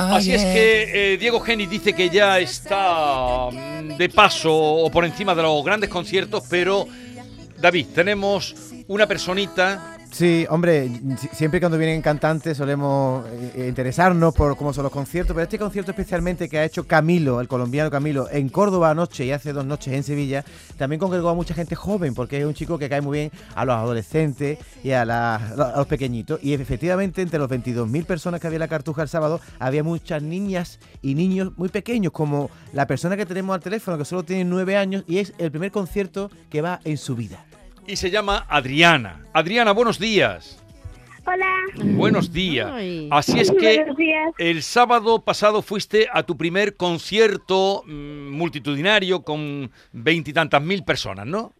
Así es que eh, Diego Geni dice que ya está de paso o por encima de los grandes conciertos, pero David, tenemos una personita Sí, hombre, siempre cuando vienen cantantes solemos eh, interesarnos por cómo son los conciertos, pero este concierto especialmente que ha hecho Camilo, el colombiano Camilo, en Córdoba anoche y hace dos noches en Sevilla, también congregó a mucha gente joven, porque es un chico que cae muy bien a los adolescentes y a, los pequeñitos. Y efectivamente, entre los 22.000 personas que había en la Cartuja el sábado, había muchas niñas y niños muy pequeños, como la persona que tenemos al teléfono, que solo tiene nueve años y es el primer concierto que va en su vida y se llama Adriana. Adriana, buenos días. Hola. Buenos días. Así es que el sábado pasado fuiste a tu primer concierto mm, multitudinario con veintitantas mil personas, ¿no?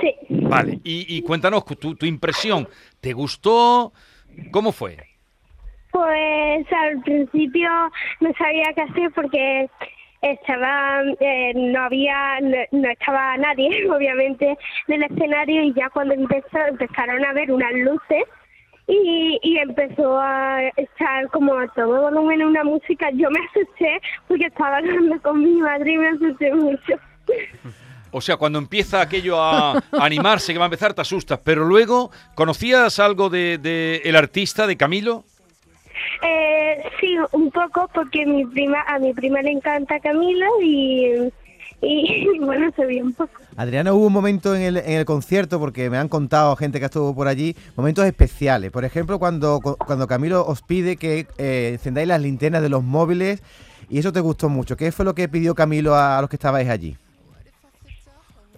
Sí. Vale, y, cuéntanos tu, tu impresión. ¿Te gustó? ¿Cómo fue? Pues al principio no sabía qué hacer porque estaba eh, no había no, estaba nadie obviamente en el escenario y ya cuando empezó empezaron a ver unas luces y, y empezó a estar como a todo volumen una música yo me asusté porque estaba hablando con mi madre y me asusté mucho o sea, cuando empieza aquello a animarse, que va a empezar, te asustas. Pero luego, ¿conocías algo de, de el artista, de Camilo? Eh, sí, un poco, porque mi prima, a mi prima le encanta Camila y, y bueno, se vio un poco. Adriana, hubo un momento en el, en el concierto, porque me han contado gente que estuvo por allí, momentos especiales. Por ejemplo, cuando, cuando Camilo os pide que eh, encendáis las linternas de los móviles, y eso te gustó mucho. ¿Qué fue lo que pidió Camilo a, los que estabais allí?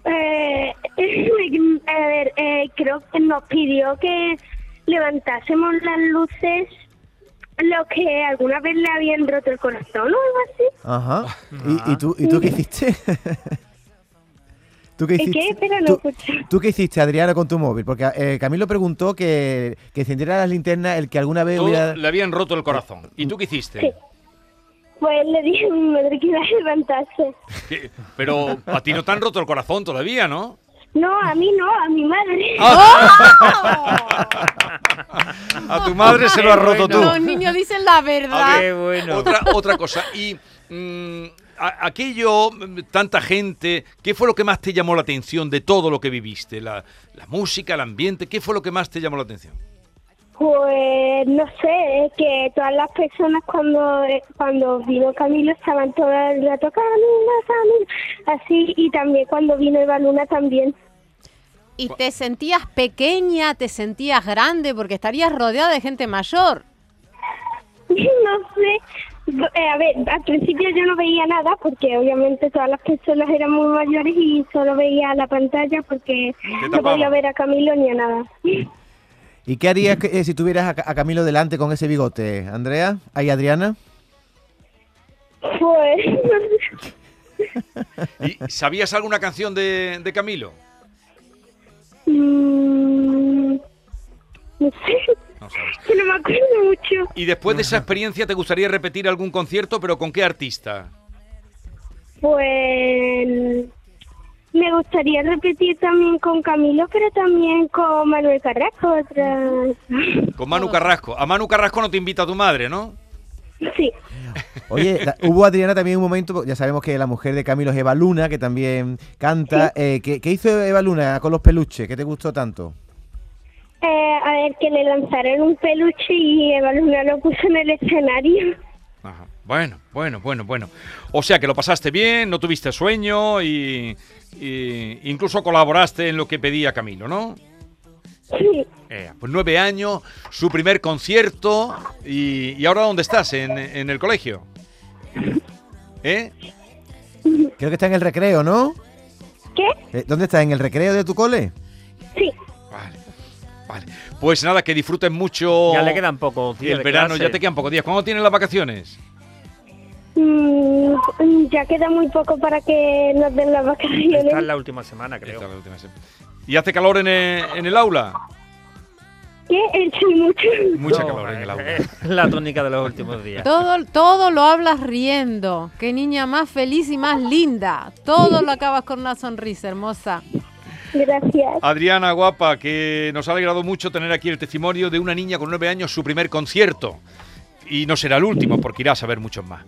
Eh, a ver, eh, creo que nos pidió que levantásemos las luces lo que alguna vez le habían roto el corazón o algo así. Ajá. ¿Y, y, tú, ¿Y tú qué hiciste? ¿Tú qué hiciste? ¿Qué? ¿Tú, ¿Tú, qué hiciste, Adriana, con tu móvil? Porque eh, Camilo preguntó que, que encendiera las linternas el que alguna vez hubiera... Le habían roto el corazón. ¿Y tú qué hiciste? Sí. Pues le dije a mi madre que iba a levantarse. Pero a ti no te han roto el corazón todavía, ¿no? No, a mí no, a mi madre. Ah. a tu madre se lo has roto tú. Los niños dicen la verdad. otra, otra cosa. Y mm, aquello, tanta gente, ¿qué fue lo que más te llamó la atención de todo lo que viviste? La, la música, el ambiente, ¿qué fue lo que más te llamó la atención? Pues no sé, es que todas las personas cuando cuando vino Camilo estaban todas el rato Camilo, Camilo, así y también cuando vino Eva Luna también. ¿Y te sentías pequeña, te sentías grande porque estarías rodeada de gente mayor? No sé. Eh, a ver, al principio yo no veía nada porque obviamente todas las personas eran muy mayores y solo veía la pantalla porque no podía ver a Camilo ni a nada. ¿Y qué harías eh, si tuvieras a, Camilo delante con ese bigote, Andrea? ¿Ahí Adriana? Pues... ¿Y sabías alguna canción de, de Camilo? Mm, no sé. No sabes. Que no me acuerdo mucho. ¿Y después de esa experiencia te gustaría repetir algún concierto, pero con qué artista? Pues me gustaría repetir también con Camilo, pero también con Manuel Carrasco. Con Manu Carrasco. A Manu Carrasco no te invita a tu madre, ¿no? Sí. Oye, hubo Adriana también un momento, ya sabemos que la mujer de Camilo es Eva Luna, que también canta. Eh, ¿qué, hizo Eva Luna con los peluches? ¿Qué te gustó tanto? Eh, a ver, que le lanzaron un peluche y Eva Luna lo puso en el escenario. Ajá. Bueno, bueno, bueno, bueno. O sea que lo pasaste bien, no tuviste sueño y, incluso colaboraste en lo que pedía Camilo, ¿no? Sí. Eh, pues nueve años, su primer concierto y, ahora dónde estás, ¿En, en, el colegio. ¿Eh? Creo que está en el recreo, ¿no? ¿Qué? Eh, ¿Dónde estás? ¿En el recreo de tu cole? Sí. Vale. Vale. Pues nada, que disfruten mucho. Ya le quedan pocos días. El verano, ya te quedan pocos días. ¿Cuándo tienen las vacaciones? Mm, ya queda muy poco para que nos den las vacaciones. Esta es la última semana, creo. ¿Y hace calor en el, aula? ¿Qué? Sí, mucho. Mucha calor en el aula. la tónica de los últimos días. Todo, todo lo hablas riendo. Qué niña más feliz y más linda. Todo lo acabas con una sonrisa hermosa. Gracias. Adriana, guapa, que nos ha alegrado mucho tener aquí el testimonio de una niña con nueve años, su primer concierto. y no será el último porque irás a ver muchos más.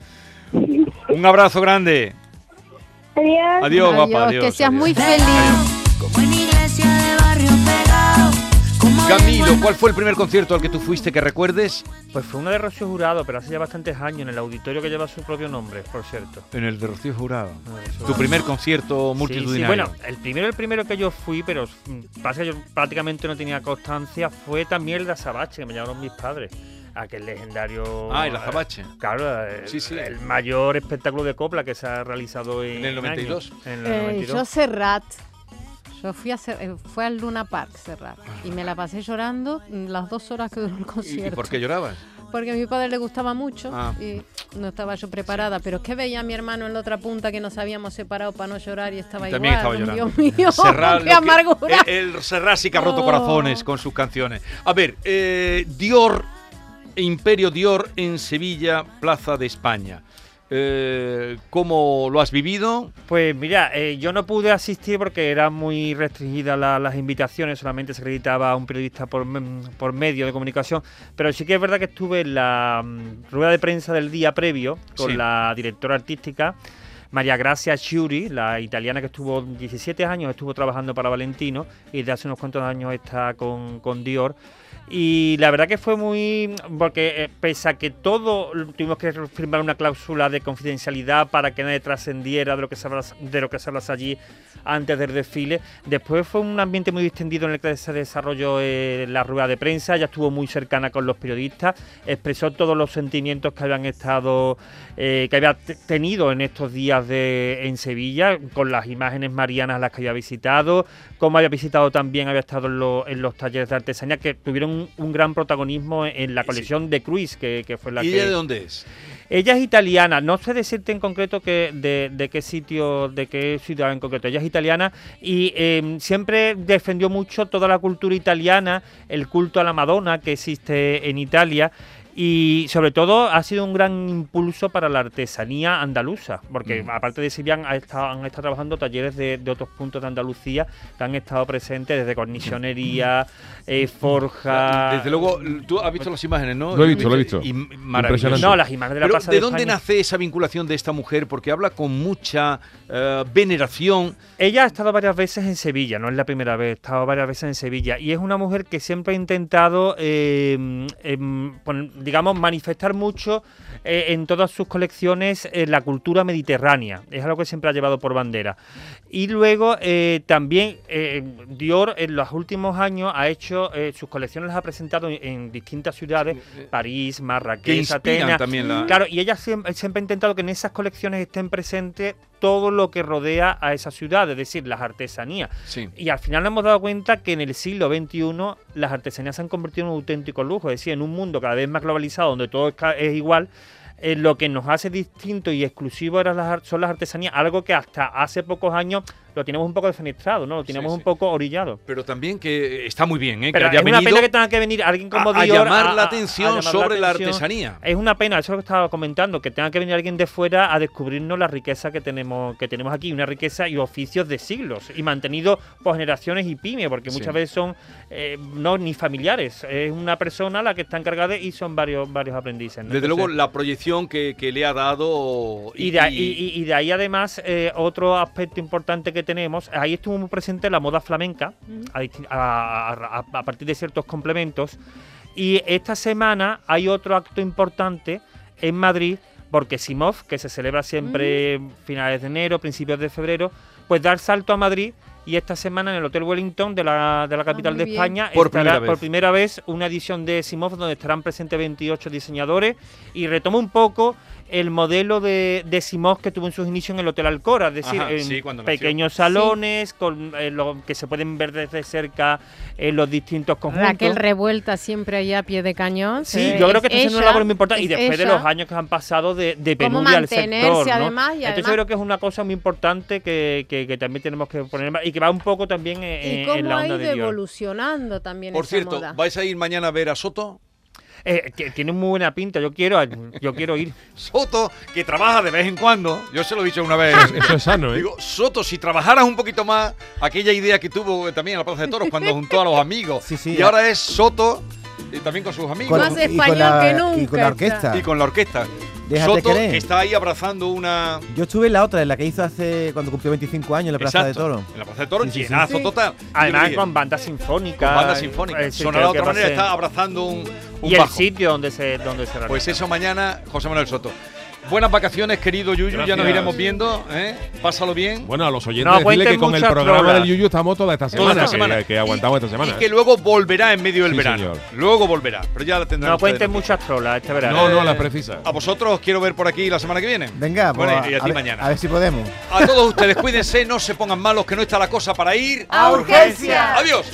Un abrazo grande. Adiós. Adiós, guapa. Adiós, Adiós, que seas adiós. muy feliz. Camilo, ¿cuál fue el primer concierto al que tú fuiste que recuerdes? Pues fue uno de Rocío Jurado, pero hace ya bastantes años, en el auditorio que lleva su propio nombre, por cierto. En el de Rocío Jurado. Rocío Tu primer concierto Sí, sí, multitudinario. bueno, el primero, el primero que yo fui, pero mm, pasa que yo prácticamente no tenía constancia, fue también el de Azabache, que me llamaron mis padres. Aquel legendario. Ah, el eh, Azabache. Claro, el, Sí, sí. el mayor espectáculo de copla que se ha realizado en, En el 92. años. En el Eh, 92. yo Serrat. Yo fui a eh, fue al Luna Park Serrat y me la pasé llorando las dos horas que duró el ¿Y, y concierto. por qué llorabas? Porque a mi padre le gustaba mucho Ah. y no estaba yo preparada. Pero es que veía a mi hermano en la otra punta que nos habíamos separado para no llorar y estaba También igual. estaba llorando. Dios mío, Serrat, qué amargura. el, el Serrat sí que ha roto Oh. corazones con sus canciones. A ver, eh, Dior, Imperio Dior en Sevilla, Plaza de España. Eh, ¿Cómo lo has vivido? Pues mira, eh, yo no pude asistir porque eran muy restringidas la- las invitaciones, solamente se acreditaba a un periodista por, mm, por medio de comunicación, pero sí que es verdad que estuve en la mm, rueda de prensa del día previo con Sí. la directora artística. María Gracia Chiuri, la italiana que estuvo 17 años, estuvo trabajando para Valentino y de hace unos cuantos años está con, con Dior. Y la verdad que fue muy. Porque eh, pese a que todo tuvimos que firmar una cláusula de confidencialidad para que nadie trascendiera de lo que se hablas- de lo que se hablase allí antes del desfile, después fue un ambiente muy distendido en el que se desarrolló eh, la rueda de prensa. Ella estuvo muy cercana con los periodistas, expresó todos los sentimientos que habían estado. eh, que había te- tenido en estos días de, en Sevilla, con las imágenes marianas las que había visitado, como había visitado también, había estado en, lo- en los talleres de artesanía, que tuvieron un, un gran protagonismo en la Sí. colección de Cruise, que, que fue la ¿Y que... ella de dónde es? Ella es italiana, no sé decirte en concreto que, de, de qué sitio, de qué ciudad en concreto. Ella es italiana y eh, siempre defendió mucho toda la cultura italiana, el culto a la Madonna que existe en Italia. Y sobre todo ha sido un gran impulso para la artesanía andaluza, porque Mm. aparte de Sevilla han estado, han estado trabajando talleres de, de otros puntos de Andalucía que han estado presentes desde cornichonería, eh, forja. Desde luego, tú has visto las imágenes, ¿no? Lo he visto, lo he visto. Y. Impresionante. No, las imágenes de la Pero, Plaza ¿de de dónde España. nace esa vinculación de esta mujer? Porque habla con mucha eh, veneración. Ella ha estado varias veces en Sevilla, no es la primera vez, ha estado varias veces en Sevilla y es una mujer que siempre ha intentado, eh, em, digamos, manifestar mucho eh, en todas sus colecciones eh, la cultura mediterránea, es algo que siempre ha llevado por bandera. Y luego eh, también Dior en los últimos años ha hecho, sus colecciones las ha presentado en, en distintas ciudades, París, Marrakech, Atenas, también la... Claro, y ella siempre, siempre ha intentado que en esas colecciones estén presentes todo lo que rodea a esa ciudad, es decir, las artesanías. Sí. Y al final nos hemos dado cuenta que en el siglo XXI las artesanías se han convertido en un auténtico lujo, es decir, en un mundo cada vez más globalizado donde todo es, igual. eh, lo que nos hace distinto y exclusivo eran las son las artesanías, algo que hasta hace pocos años lo teníamos un poco defenestrado, ¿no? Lo teníamos Sí, un poco orillado. Pero también que está muy bien, ¿eh? Pero que haya es una pena que tenga que venir alguien como a, a Dior llamar a- la a- a atención llamar sobre la atención. artesanía. Es una pena, eso es lo que estaba comentando, que tenga que venir alguien de fuera a descubrirnos la riqueza que tenemos, que tenemos aquí, una riqueza y oficios de siglos, y mantenido por generaciones y pymes, porque Sí. muchas veces son eh, no ni familiares, es una persona la que está encargada y son varios, varios aprendices. ¿no? Desde luego, la proyección que, que le ha dado. y de, ahí- y- y de ahí además eh, otro aspecto importante que tenemos, ahí estuvo muy presente la moda flamenca, a, disti- a- a- a- a partir de ciertos complementos, y esta semana hay otro acto importante en Madrid, porque Simov, que se celebra siempre finales de enero, principios de febrero, pues dar salto a Madrid. Y esta semana en el Hotel Wellington de la, de la capital muy de. España Por estará primera por vez. primera vez una edición de Simov donde estarán presentes 28 diseñadores y retoma un poco el modelo de, de Simov que tuvo en sus inicios en el Hotel Alcora, es decir, Ajá, en sí, pequeños salones con eh, lo que se pueden ver desde cerca en los distintos conjuntos. Raquel revuelta siempre ahí a pie de cañón. Sí, Eh, yo creo que está haciendo una labor muy importante y es después de los años que han pasado de, de penuria al sector, ¿no? además, y Entonces además- yo creo que es una cosa muy importante que, que- que también tenemos que poner en y que va un poco también en, Y en cómo la ha onda ido de Dior. evolucionando también Por esa cierto, moda. ¿vais a ir mañana a ver a Soto? Eh, que tiene muy buena pinta, yo quiero, yo quiero ir. Soto, que trabaja de vez en cuando. Yo se lo he dicho una vez. Eso es sano, ¿eh? Digo, Soto, si trabajaras un poquito más, aquella idea que tuvo también en la Plaza de Toros cuando juntó a los amigos. Sí, sí, y ya. ahora es Soto y también con sus amigos. Con- Más y con español la- que Y nunca con la orquesta. Y con la orquesta. Déjate Soto querer. está ahí abrazando una. Yo estuve en la otra, en la que hizo hace cuando cumplió 25 años en la Plaza de Toro. En la Plaza de Toro, Sí, llenazo Sí. total. Además Y- con banda sinfónica. con banda sinfónica. Sonará de otra que manera, está abrazando un, un Y el sitio donde se, donde se realiza. Pues eso mañana, José Manuel Soto. Buenas vacaciones, querido Yuyu, ya nos iremos viendo, ¿eh? Pásalo bien. Bueno, a los oyentes No cuenten que con el programa trolas. del Yuyu estamos toda esta Toda semana, esta semana. Que, que aguantamos esta Y semana. que ¿eh? luego volverá en medio del Sí, verano. señor. Luego volverá, pero ya la tendrán No cuenten muchas trolas este verano. No, no, las precisas. A vosotros os quiero ver por aquí la semana que viene. Venga, pues, Bueno, y a ti ver- mañana. A ver si podemos. A todos ustedes, cuídense, no se pongan malos, que no está la cosa para ir. ¡A urgencia! ¡Adiós!